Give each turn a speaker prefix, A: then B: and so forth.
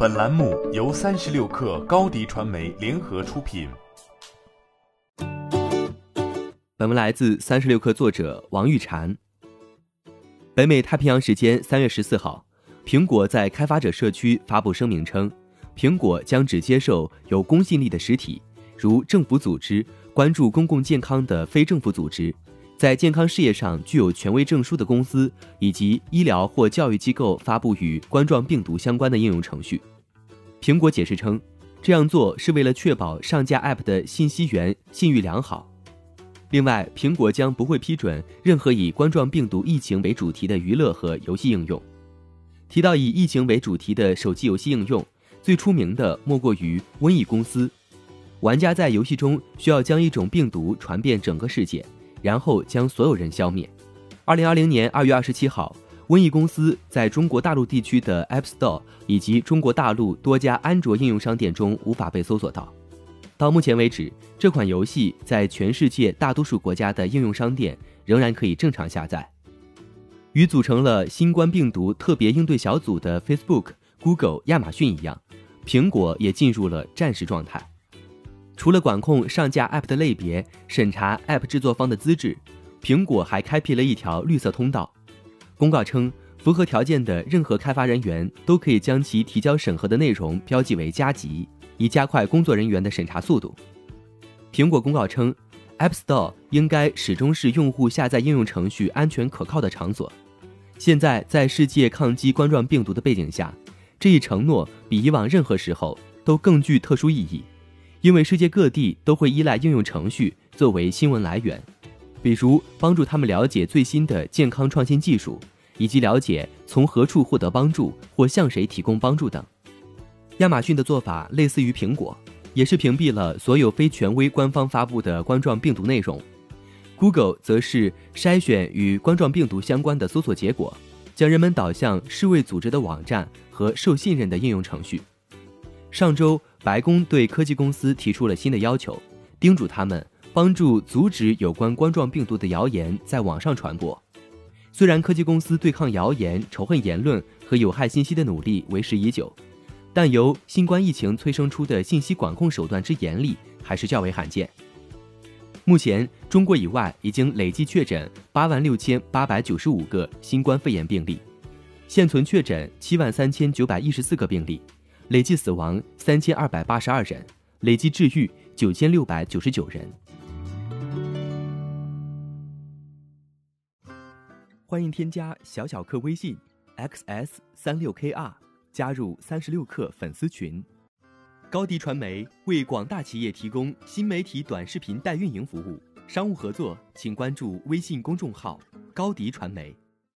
A: 本栏目由三十六氪高低传媒联合出品。
B: 本文来自三十六氪作者王玉婵。北美太平洋时间三月十四号，苹果在开发者社区发布声明称，苹果将只接受有公信力的实体，如政府组织、关注公共健康的非政府组织。在健康事业上具有权威证书的公司以及医疗或教育机构发布与冠状病毒相关的应用程序。苹果解释称，这样做是为了确保上架 App 的信息源信誉良好。另外，苹果将不会批准任何以冠状病毒疫情为主题的娱乐和游戏应用。提到以疫情为主题的手机游戏应用，最出名的莫过于瘟疫公司。玩家在游戏中需要将一种病毒传遍整个世界。然后将所有人消灭。二零二零年二月二十七号，瘟疫公司在中国大陆地区的 App Store 以及中国大陆多家安卓应用商店中无法被搜索到。到目前为止，这款游戏在全世界大多数国家的应用商店仍然可以正常下载。与组成了新冠病毒特别应对小组的 Facebook、Google、亚马逊一样，苹果也进入了战时状态。除了管控上架 App 的类别、审查 App 制作方的资质，苹果还开辟了一条绿色通道。公告称，符合条件的任何开发人员都可以将其提交审核的内容标记为加急，以加快工作人员的审查速度。苹果公告称，App Store 应该始终是用户下载应用程序安全可靠的场所。现在，在世界抗击冠状病毒的背景下，这一承诺比以往任何时候都更具特殊意义。因为世界各地都会依赖应用程序作为新闻来源，比如帮助他们了解最新的健康创新技术，以及了解从何处获得帮助或向谁提供帮助等。亚马逊的做法类似于苹果，也是屏蔽了所有非权威官方发布的冠状病毒内容。Google 则是筛选与冠状病毒相关的搜索结果，将人们导向世卫组织的网站和受信任的应用程序。上周。白宫对科技公司提出了新的要求，叮嘱他们帮助阻止有关冠状病毒的谣言在网上传播。虽然科技公司对抗谣言、仇恨言论和有害信息的努力为时已久，但由新冠疫情催生出的信息管控手段之严厉还是较为罕见。目前，中国以外已经累计确诊八万六千八百九十五个新冠肺炎病例，现存确诊七万三千九百一十四个病例。累计死亡三千二百八十二人，累计治愈九千六百九十九人。欢迎添加小小客微信 xs 三六 kr，加入三十六课粉丝群。高迪传媒为广大企业提供新媒体短视频代运营服务，商务合作请关注微信公众号高迪传媒。